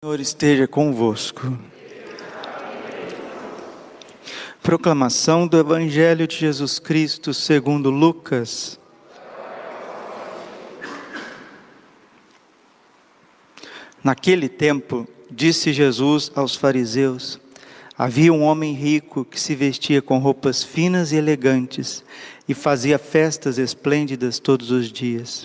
Senhor esteja convosco. Proclamação do Evangelho de Jesus Cristo segundo Lucas. Naquele tempo, disse Jesus aos fariseus: Havia um homem rico que se vestia com roupas finas e elegantes e fazia festas esplêndidas todos os dias.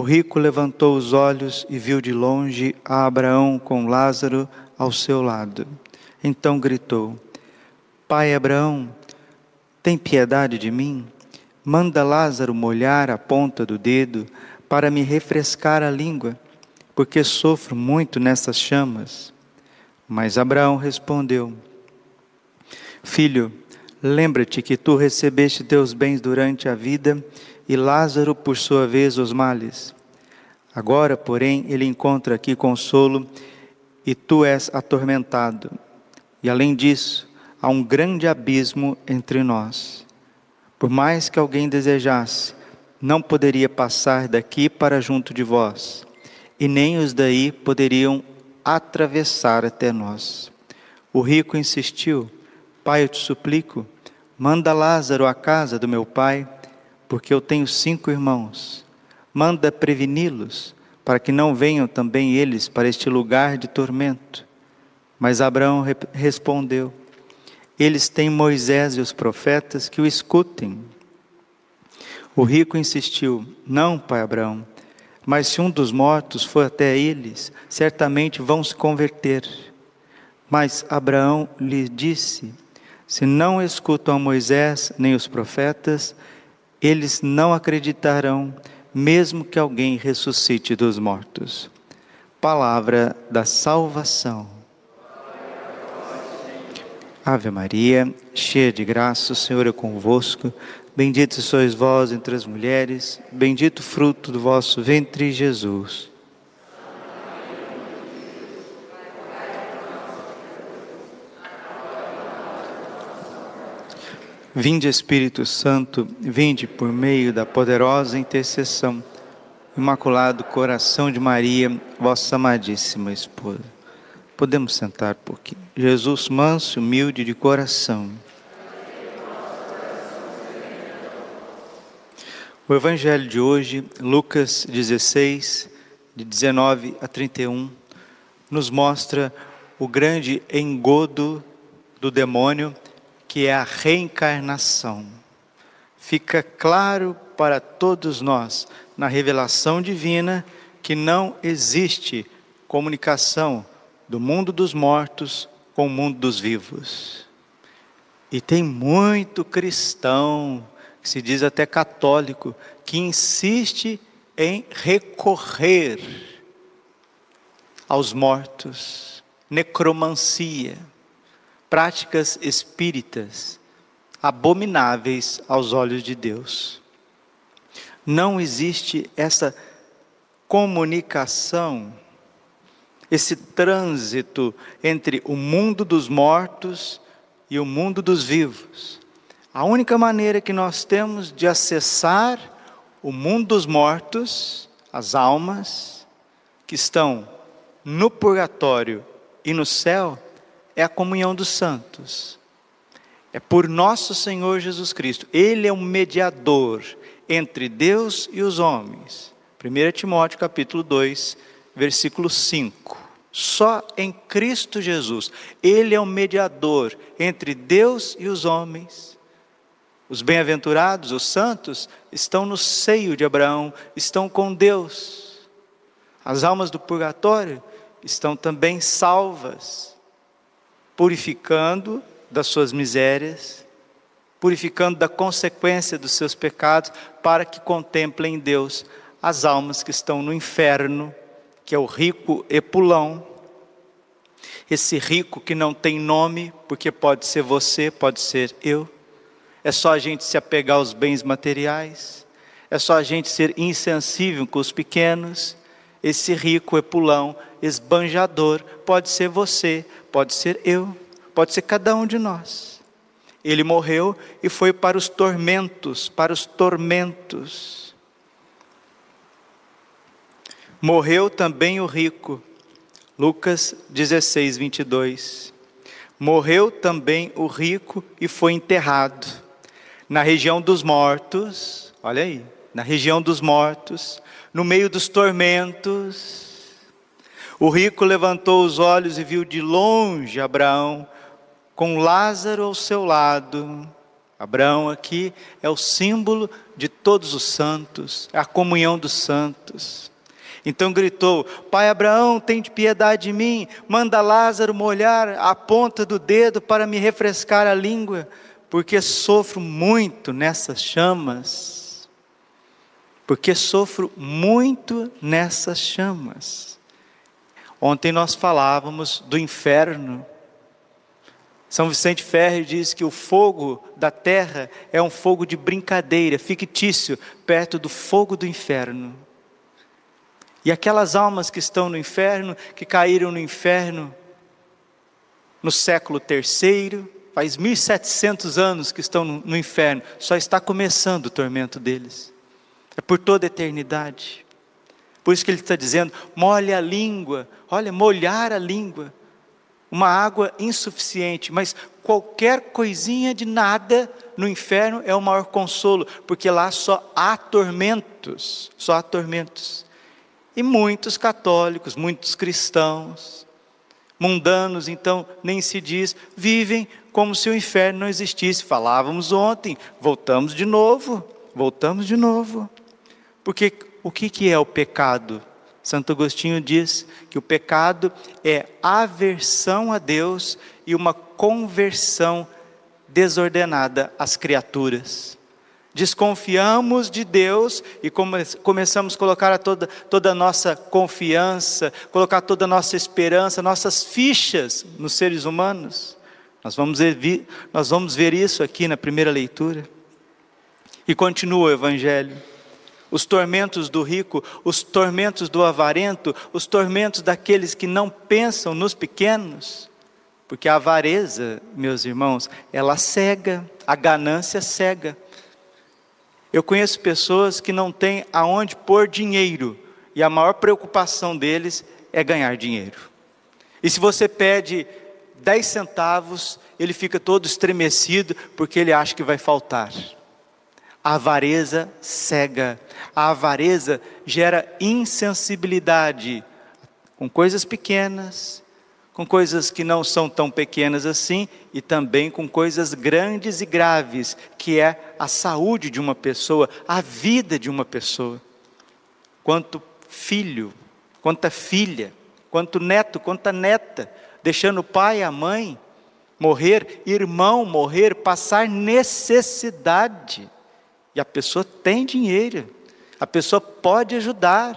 o rico levantou os olhos e viu de longe a Abraão com Lázaro ao seu lado. Então gritou: Pai Abraão, tem piedade de mim? Manda Lázaro molhar a ponta do dedo para me refrescar a língua, porque sofro muito nessas chamas. Mas Abraão respondeu: Filho, lembra-te que tu recebeste teus bens durante a vida e Lázaro, por sua vez, os males. Agora, porém, ele encontra aqui consolo e tu és atormentado. E além disso, há um grande abismo entre nós. Por mais que alguém desejasse, não poderia passar daqui para junto de vós, e nem os daí poderiam atravessar até nós. O rico insistiu: Pai, eu te suplico, manda Lázaro à casa do meu pai porque eu tenho cinco irmãos. Manda preveni-los, para que não venham também eles para este lugar de tormento. Mas Abraão respondeu: Eles têm Moisés e os profetas que o escutem. O rico insistiu: Não, pai Abraão, mas se um dos mortos for até eles, certamente vão se converter. Mas Abraão lhe disse: Se não escutam a Moisés nem os profetas, eles não acreditarão, mesmo que alguém ressuscite dos mortos. Palavra da salvação. Ave Maria, cheia de graça, o Senhor é convosco. Bendito sois vós entre as mulheres, bendito fruto do vosso ventre, Jesus. Vinde Espírito Santo, vinde por meio da poderosa intercessão, Imaculado Coração de Maria, vossa amadíssima esposa. Podemos sentar por aqui. Jesus manso, humilde de coração. O Evangelho de hoje, Lucas 16, de 19 a 31, nos mostra o grande engodo do demônio que é a reencarnação. Fica claro para todos nós, na revelação divina, que não existe comunicação do mundo dos mortos com o mundo dos vivos. E tem muito cristão, que se diz até católico, que insiste em recorrer aos mortos, necromancia práticas espíritas abomináveis aos olhos de Deus. Não existe essa comunicação, esse trânsito entre o mundo dos mortos e o mundo dos vivos. A única maneira que nós temos de acessar o mundo dos mortos, as almas que estão no purgatório e no céu, é a comunhão dos santos. É por nosso Senhor Jesus Cristo. Ele é um mediador entre Deus e os homens. 1 Timóteo capítulo 2, versículo 5. Só em Cristo Jesus. Ele é um mediador entre Deus e os homens. Os bem-aventurados, os santos, estão no seio de Abraão, estão com Deus. As almas do purgatório estão também salvas purificando das suas misérias, purificando da consequência dos seus pecados, para que contemplem Deus as almas que estão no inferno, que é o rico Epulão. esse rico que não tem nome, porque pode ser você, pode ser eu. É só a gente se apegar aos bens materiais, é só a gente ser insensível com os pequenos. Esse rico epulão, esbanjador, pode ser você, pode ser eu, pode ser cada um de nós. Ele morreu e foi para os tormentos, para os tormentos. Morreu também o rico, Lucas 16, 22. Morreu também o rico e foi enterrado na região dos mortos, olha aí, na região dos mortos, no meio dos tormentos. O rico levantou os olhos e viu de longe Abraão com Lázaro ao seu lado. Abraão aqui é o símbolo de todos os santos, é a comunhão dos santos. Então gritou: Pai Abraão, tem de piedade de mim, manda Lázaro molhar a ponta do dedo para me refrescar a língua, porque sofro muito nessas chamas. Porque sofro muito nessas chamas. Ontem nós falávamos do inferno. São Vicente Ferre diz que o fogo da terra é um fogo de brincadeira, fictício, perto do fogo do inferno. E aquelas almas que estão no inferno, que caíram no inferno no século terceiro, faz 1700 anos que estão no, inferno, só está começando o tormento deles. É por toda a eternidade. Por isso que ele está dizendo: molhe a língua, olha, molhar a língua. Uma água insuficiente, mas qualquer coisinha de nada no inferno é o maior consolo, porque lá só há tormentos, só há tormentos. E muitos católicos, muitos cristãos, mundanos, então nem se diz, vivem como se o inferno não existisse. Falávamos ontem, voltamos de novo, voltamos de novo. Porque o que, que é o pecado? Santo Agostinho diz que o pecado é aversão a Deus e uma conversão desordenada às criaturas. Desconfiamos de Deus e come, começamos a colocar a toda, toda a nossa confiança, colocar toda a nossa esperança, nossas fichas nos seres humanos. Nós vamos, ver, nós vamos ver isso aqui na primeira leitura. E continua o Evangelho. Os tormentos do rico, os tormentos do avarento, os tormentos daqueles que não pensam nos pequenos. Porque a avareza, meus irmãos, ela cega, a ganância cega. Eu conheço pessoas que não têm aonde pôr dinheiro e a maior preocupação deles é ganhar dinheiro. E se você pede 10 centavos, ele fica todo estremecido porque ele acha que vai faltar. A avareza cega, a avareza gera insensibilidade com coisas pequenas, com coisas que não são tão pequenas assim e também com coisas grandes e graves, que é a saúde de uma pessoa, a vida de uma pessoa. Quanto filho, quanta filha, quanto neto, quanta neta, deixando o pai e a mãe morrer, irmão morrer, passar necessidade. E a pessoa tem dinheiro, a pessoa pode ajudar.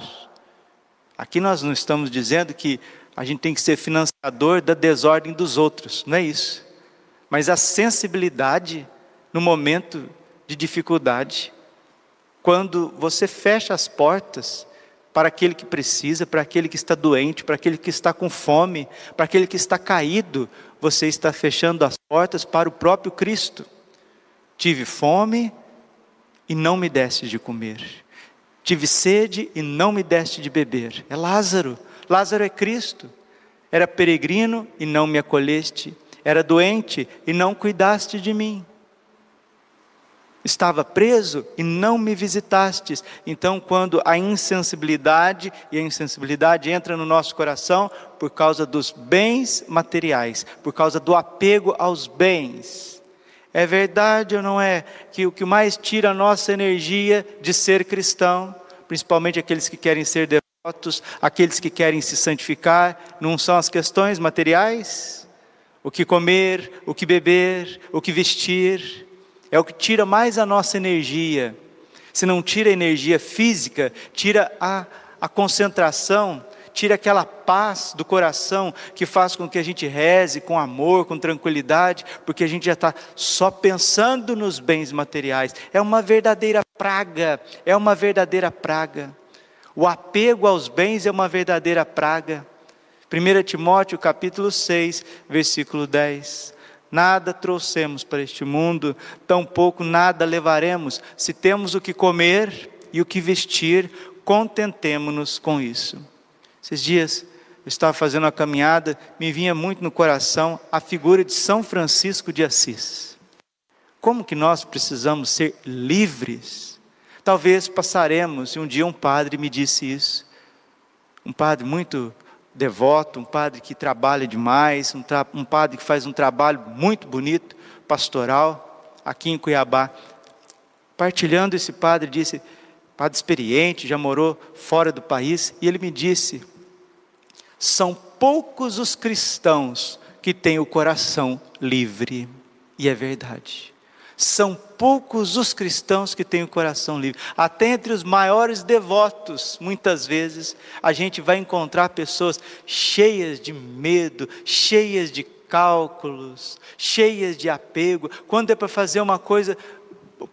Aqui nós não estamos dizendo que a gente tem que ser financiador da desordem dos outros, não é isso. Mas a sensibilidade no momento de dificuldade, quando você fecha as portas para aquele que precisa, para aquele que está doente, para aquele que está com fome, para aquele que está caído, você está fechando as portas para o próprio Cristo. Tive fome e não me deste de comer. Tive sede e não me deste de beber. É Lázaro. Lázaro é Cristo. Era peregrino e não me acolheste. Era doente e não cuidaste de mim. Estava preso e não me visitastes. Então, quando a insensibilidade, e a insensibilidade entra no nosso coração por causa dos bens materiais, por causa do apego aos bens. É verdade ou não é que o que mais tira a nossa energia de ser cristão, principalmente aqueles que querem ser aqueles que querem se santificar, não são as questões materiais? O que comer, o que beber, o que vestir, é o que tira mais a nossa energia. Se não tira a energia física, tira a, a concentração, tire aquela paz do coração que faz com que a gente reze com amor, com tranquilidade, porque a gente já está só pensando nos bens materiais. É uma verdadeira praga, é uma verdadeira praga. O apego aos bens é uma verdadeira praga. 1 Timóteo capítulo 6, versículo 10. Nada trouxemos para este mundo, tampouco nada levaremos. Se temos o que comer e o que vestir, contentemo-nos com isso. Esses dias eu estava fazendo uma caminhada, me vinha muito no coração a figura de São Francisco de Assis. Como que nós precisamos ser livres? Talvez passaremos, e um dia um padre me disse isso. Um padre muito devoto, um padre que trabalha demais, um, um padre que faz um trabalho muito bonito, pastoral, aqui em Cuiabá. Partilhando, esse padre disse: padre experiente, já morou fora do país, e ele me disse: são poucos os cristãos que têm o coração livre, e é verdade. São poucos os cristãos que têm o coração livre. Até entre os maiores devotos, muitas vezes, a gente vai encontrar pessoas cheias de medo, cheias de cálculos, cheias de apego. Quando é para fazer uma coisa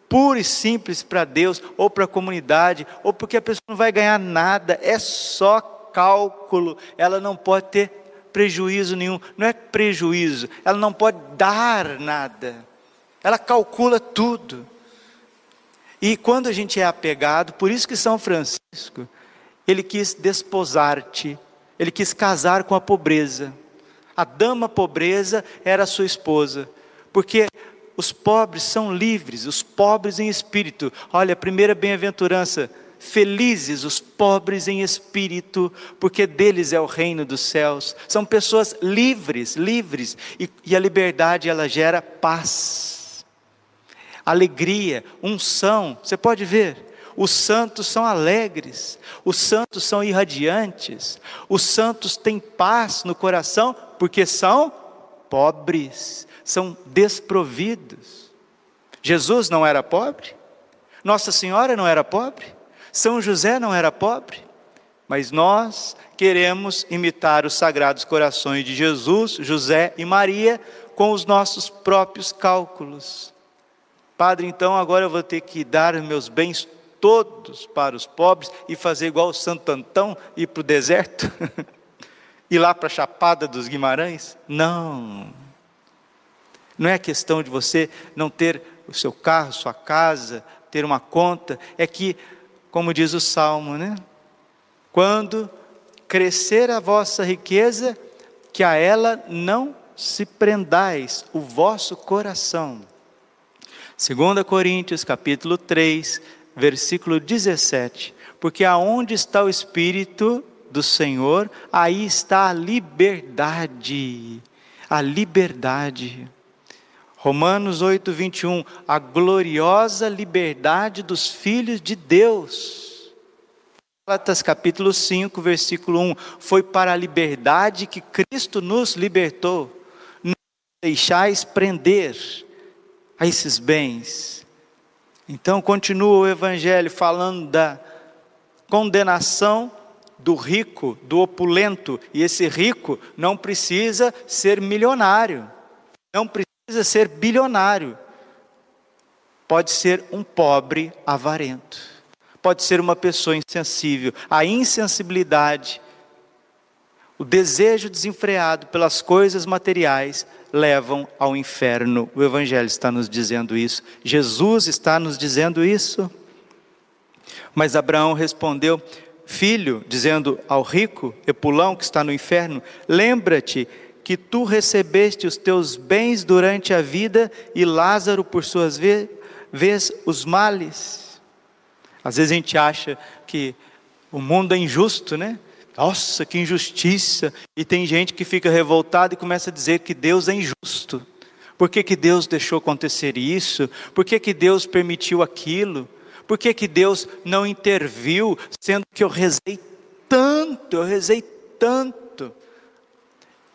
pura e simples para Deus, ou para a comunidade, ou porque a pessoa não vai ganhar nada, é só cálculo, ela não pode ter prejuízo nenhum, não é prejuízo, ela não pode dar nada. Ela calcula tudo. E quando a gente é apegado, por isso que São Francisco, ele quis desposar-te, ele quis casar com a pobreza. A dama pobreza era sua esposa, porque os pobres são livres, os pobres em espírito. Olha, a primeira bem-aventurança, Felizes os pobres em espírito, porque deles é o reino dos céus. São pessoas livres, livres, e, e a liberdade ela gera paz alegria, unção. Você pode ver, os santos são alegres, os santos são irradiantes, os santos têm paz no coração porque são pobres, são desprovidos. Jesus não era pobre, Nossa Senhora não era pobre, São José não era pobre, mas nós queremos imitar os sagrados corações de Jesus, José e Maria com os nossos próprios cálculos. Padre, então agora eu vou ter que dar meus bens todos para os pobres e fazer igual o Santo Antão, ir para o deserto? ir lá para a Chapada dos Guimarães? Não. Não é questão de você não ter o seu carro, sua casa, ter uma conta, é que, como diz o Salmo, né? Quando crescer a vossa riqueza, que a ela não se prendais o vosso coração. 2 Coríntios capítulo 3, versículo 17. Porque aonde está o Espírito do Senhor, aí está a liberdade. A liberdade. Romanos 8, 21. A gloriosa liberdade dos filhos de Deus. Gálatas capítulo 5, versículo 1. Foi para a liberdade que Cristo nos libertou. Não deixais prender a esses bens. Então continua o Evangelho falando da condenação do rico, do opulento, e esse rico não precisa ser milionário, não precisa ser bilionário, pode ser um pobre avarento, pode ser uma pessoa insensível. A insensibilidade, o desejo desenfreado pelas coisas materiais levam ao inferno. O Evangelho está nos dizendo isso, Jesus está nos dizendo isso. Mas Abraão respondeu: Filho, dizendo ao rico, Epulão, que está no inferno, lembra-te que tu recebeste os teus bens durante a vida e Lázaro, por suas vezes, os males. Às vezes a gente acha que o mundo é injusto, né? Nossa, que injustiça! E tem gente que fica revoltada e começa a dizer que Deus é injusto. Por que, que Deus deixou acontecer isso? Por que, que Deus permitiu aquilo? Por que, que Deus não interviu, sendo que eu rezei tanto, eu rezei tanto?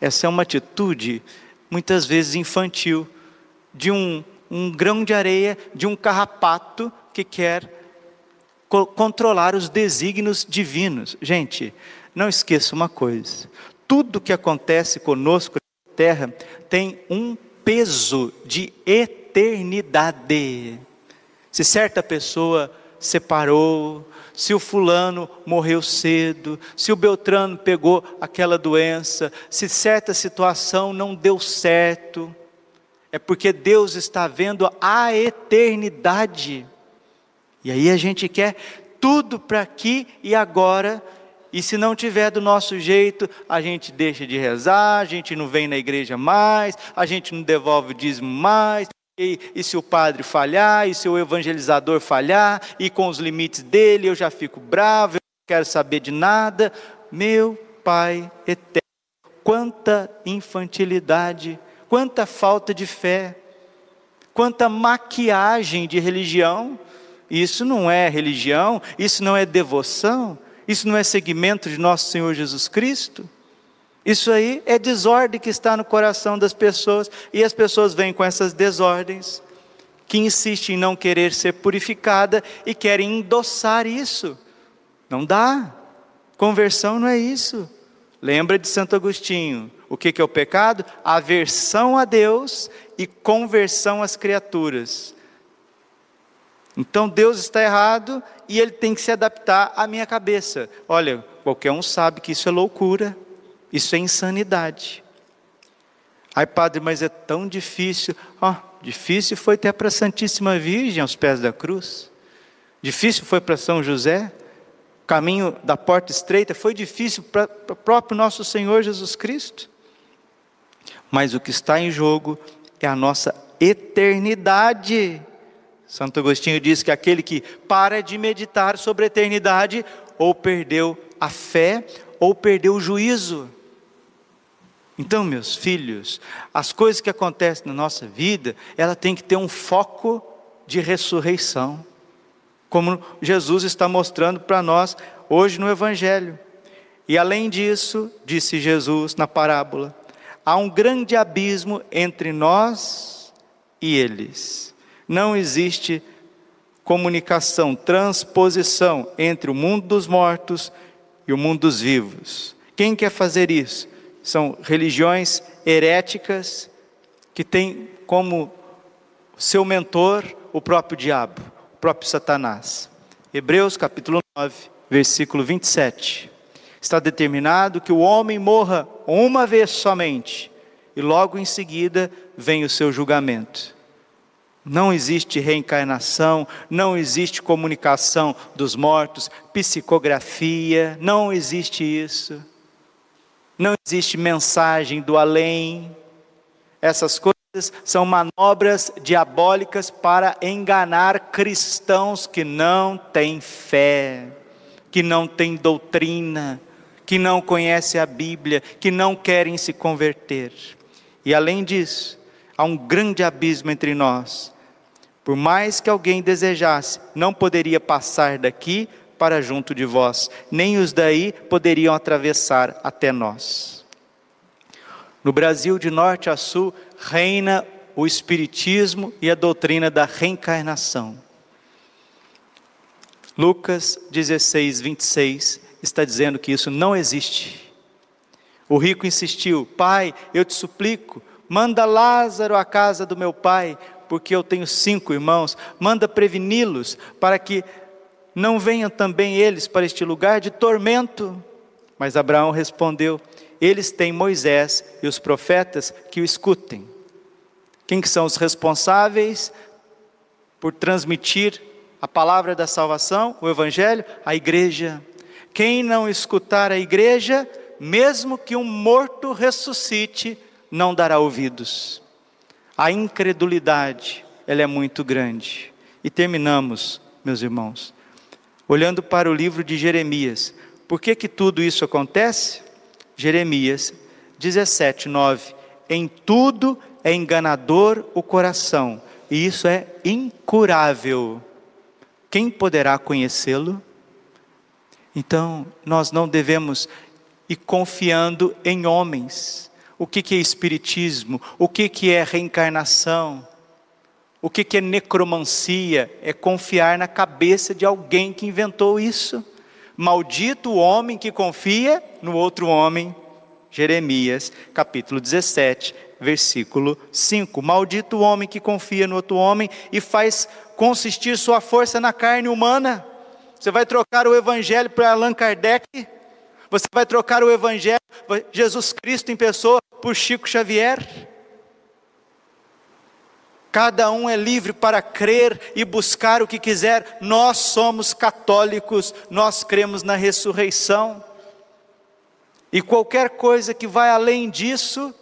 Essa é uma atitude, muitas vezes infantil, de um, um grão de areia, de um carrapato que quer co controlar os desígnios divinos. Gente, não esqueça uma coisa: tudo que acontece conosco na terra tem um peso de eternidade. Se certa pessoa separou, se o fulano morreu cedo, se o Beltrano pegou aquela doença, se certa situação não deu certo, é porque Deus está vendo a eternidade. E aí a gente quer tudo para aqui e agora, e se não tiver do nosso jeito, a gente deixa de rezar, a gente não vem na igreja mais, a gente não devolve o dízimo mais, e, e, se o padre falhar, e se o evangelizador falhar, e com os limites dele eu já fico bravo, eu não quero saber de nada. Meu Pai eterno, quanta infantilidade, quanta falta de fé, quanta maquiagem de religião. Isso não é religião, isso não é devoção, isso não é seguimento de nosso Senhor Jesus Cristo. Isso aí é desordem que está no coração das pessoas, e as pessoas vêm com essas desordens, que insistem em não querer ser purificada e querem endossar isso. Não dá. Conversão não é isso. Lembra de Santo Agostinho: o que é o pecado? Aversão a Deus e conversão às criaturas. Então Deus está errado e ele tem que se adaptar à minha cabeça. Olha, qualquer um sabe que isso é loucura. Isso é insanidade. Ai, padre, mas é tão difícil. Oh, difícil foi até para a Santíssima Virgem aos pés da cruz. Difícil foi para São José. Caminho da porta estreita foi difícil para o próprio nosso Senhor Jesus Cristo. Mas o que está em jogo é a nossa eternidade. Santo Agostinho diz que aquele que para de meditar sobre a eternidade ou perdeu a fé ou perdeu o juízo. Então, meus filhos, as coisas que acontecem na nossa vida, ela tem que ter um foco de ressurreição, como Jesus está mostrando para nós hoje no Evangelho. E além disso, disse Jesus na parábola, há um grande abismo entre nós e eles. Não existe comunicação, transposição entre o mundo dos mortos e o mundo dos vivos. Quem quer fazer isso? São religiões heréticas que têm como seu mentor o próprio diabo, o próprio Satanás. Hebreus capítulo 9, versículo 27. Está determinado que o homem morra uma vez somente, e logo em seguida vem o seu julgamento. Não existe reencarnação, não existe comunicação dos mortos, psicografia, não existe isso. Não existe mensagem do além. Essas coisas são manobras diabólicas para enganar cristãos que não têm fé, que não têm doutrina, que não conhecem a Bíblia, que não querem se converter. E além disso, há um grande abismo entre nós. Por mais que alguém desejasse, não poderia passar daqui para junto de vós, nem os daí poderiam atravessar até nós. No Brasil, de norte a sul, reina o Espiritismo e a doutrina da reencarnação. Lucas 16, 26 está dizendo que isso não existe. O rico insistiu: Pai, eu te suplico, manda Lázaro à casa do meu pai, porque eu tenho cinco irmãos, manda preveni-los para que não venham também eles para este lugar de tormento. Mas Abraão respondeu: Eles têm Moisés e os profetas que o escutem. Quem que são os responsáveis por transmitir a palavra da salvação, o evangelho? A igreja. Quem não escutar a igreja, mesmo que um morto ressuscite, não dará ouvidos. A incredulidade, ela é muito grande. E terminamos, meus irmãos, olhando para o livro de Jeremias. Por que, que tudo isso acontece? Jeremias 17, 9. Em tudo é enganador o coração, e isso é incurável. Quem poderá conhecê-lo? Então, nós não devemos ir confiando em homens. O que, que é espiritismo? O que, que é reencarnação? O que, é necromancia? É confiar na cabeça de alguém que inventou isso. Maldito o homem que confia no outro homem. Jeremias, capítulo 17, versículo 5. Maldito o homem que confia no outro homem e faz consistir sua força na carne humana. Você vai trocar o evangelho para Allan Kardec? Você vai trocar o evangelho, Jesus Cristo em pessoa, por Chico Xavier? Cada um é livre para crer e buscar o que quiser. Nós somos católicos, nós cremos na ressurreição. E qualquer coisa que vai além disso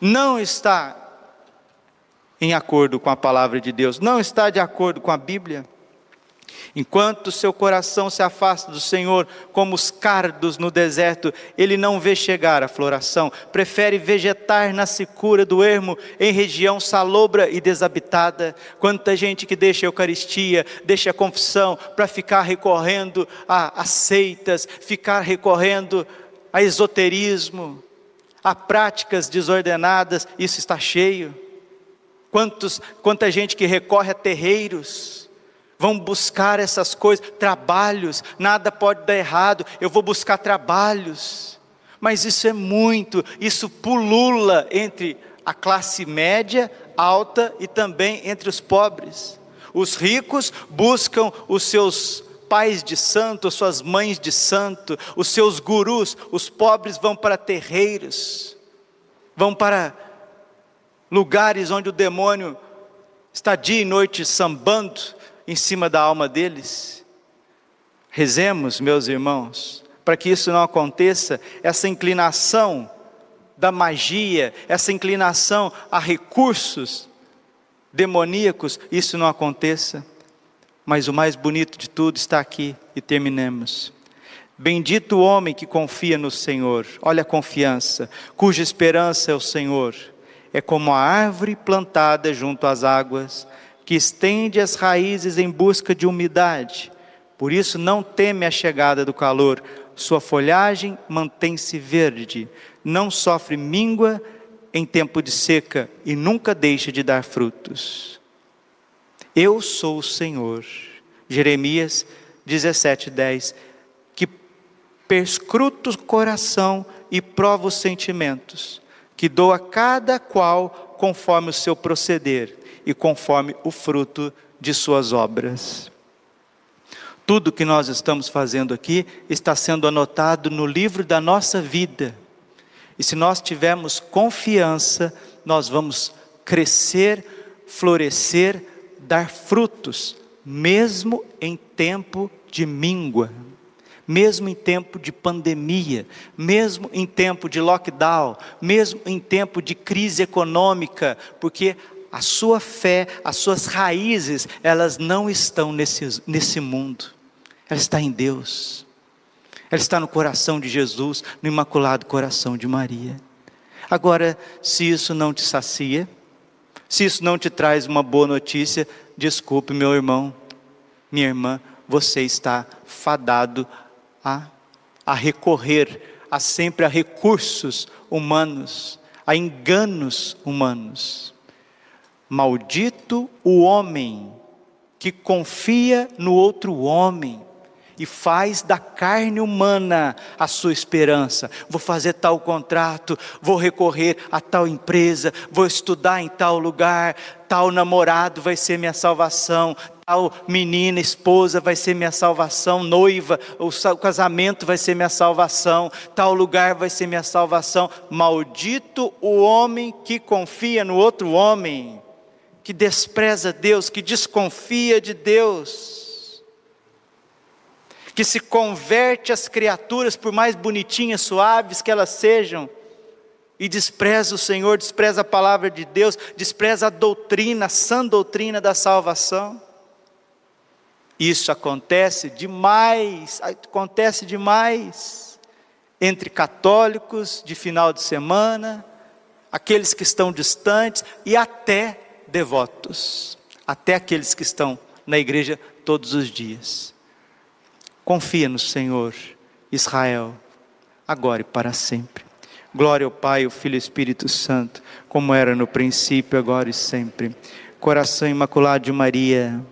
não está em acordo com a palavra de Deus, não está de acordo com a Bíblia. Enquanto seu coração se afasta do Senhor, como os cardos no deserto, ele não vê chegar a floração, prefere vegetar na secura do ermo, em região salobra e desabitada. Quanta gente que deixa a Eucaristia, deixa a confissão, para ficar recorrendo a, a seitas, ficar recorrendo a esoterismo, a práticas desordenadas, isso está cheio. Quantos, quanta gente que recorre a terreiros, vão buscar essas coisas, trabalhos, nada pode dar errado, eu vou buscar trabalhos. Mas isso é muito, isso pulula entre a classe média, alta e também entre os pobres. Os ricos buscam os seus pais de santo, suas mães de santo, os seus gurus, os pobres vão para terreiros, vão para lugares onde o demônio está dia e noite sambando, em cima da alma deles. Rezemos, meus irmãos, para que isso não aconteça, essa inclinação da magia, essa inclinação a recursos demoníacos, isso não aconteça. Mas o mais bonito de tudo está aqui e terminemos. Bendito o homem que confia no Senhor, olha a confiança, cuja esperança é o Senhor. É como a árvore plantada junto às águas, que estende as raízes em busca de umidade. Por isso não teme a chegada do calor, sua folhagem mantém-se verde, não sofre míngua em tempo de seca e nunca deixa de dar frutos. Eu sou o Senhor. Jeremias 17:10, que perscruto o coração e provo os sentimentos, que dou a cada qual conforme o seu proceder e conforme o fruto de suas obras. Tudo que nós estamos fazendo aqui está sendo anotado no livro da nossa vida. E se nós tivermos confiança, nós vamos crescer, florescer, dar frutos, mesmo em tempo de míngua, mesmo em tempo de pandemia, mesmo em tempo de lockdown, mesmo em tempo de crise econômica, porque a sua fé, as suas raízes, elas não estão nesse, nesse mundo, ela está em Deus, ela está no coração de Jesus, no imaculado coração de Maria. Agora, se isso não te sacia, se isso não te traz uma boa notícia, desculpe, meu irmão, minha irmã, você está fadado a, a recorrer a sempre a recursos humanos, a enganos humanos. Maldito o homem que confia no outro homem e faz da carne humana a sua esperança. Vou fazer tal contrato, vou recorrer a tal empresa, vou estudar em tal lugar, tal namorado vai ser minha salvação, tal menina, esposa vai ser minha salvação, noiva, o casamento vai ser minha salvação, tal lugar vai ser minha salvação. Maldito o homem que confia no outro homem que despreza Deus, que desconfia de Deus, que se converte às criaturas, por mais bonitinhas, suaves que elas sejam, e despreza o Senhor, despreza a palavra de Deus, despreza a doutrina, a sã doutrina da salvação. Isso acontece demais, acontece demais entre católicos de final de semana, aqueles que estão distantes e até devotos, até aqueles que estão na igreja todos os dias. Confia no Senhor, Israel, agora e para sempre. Glória ao Pai, ao Filho e ao Espírito Santo, como era no princípio, agora e sempre. Coração imaculado de Maria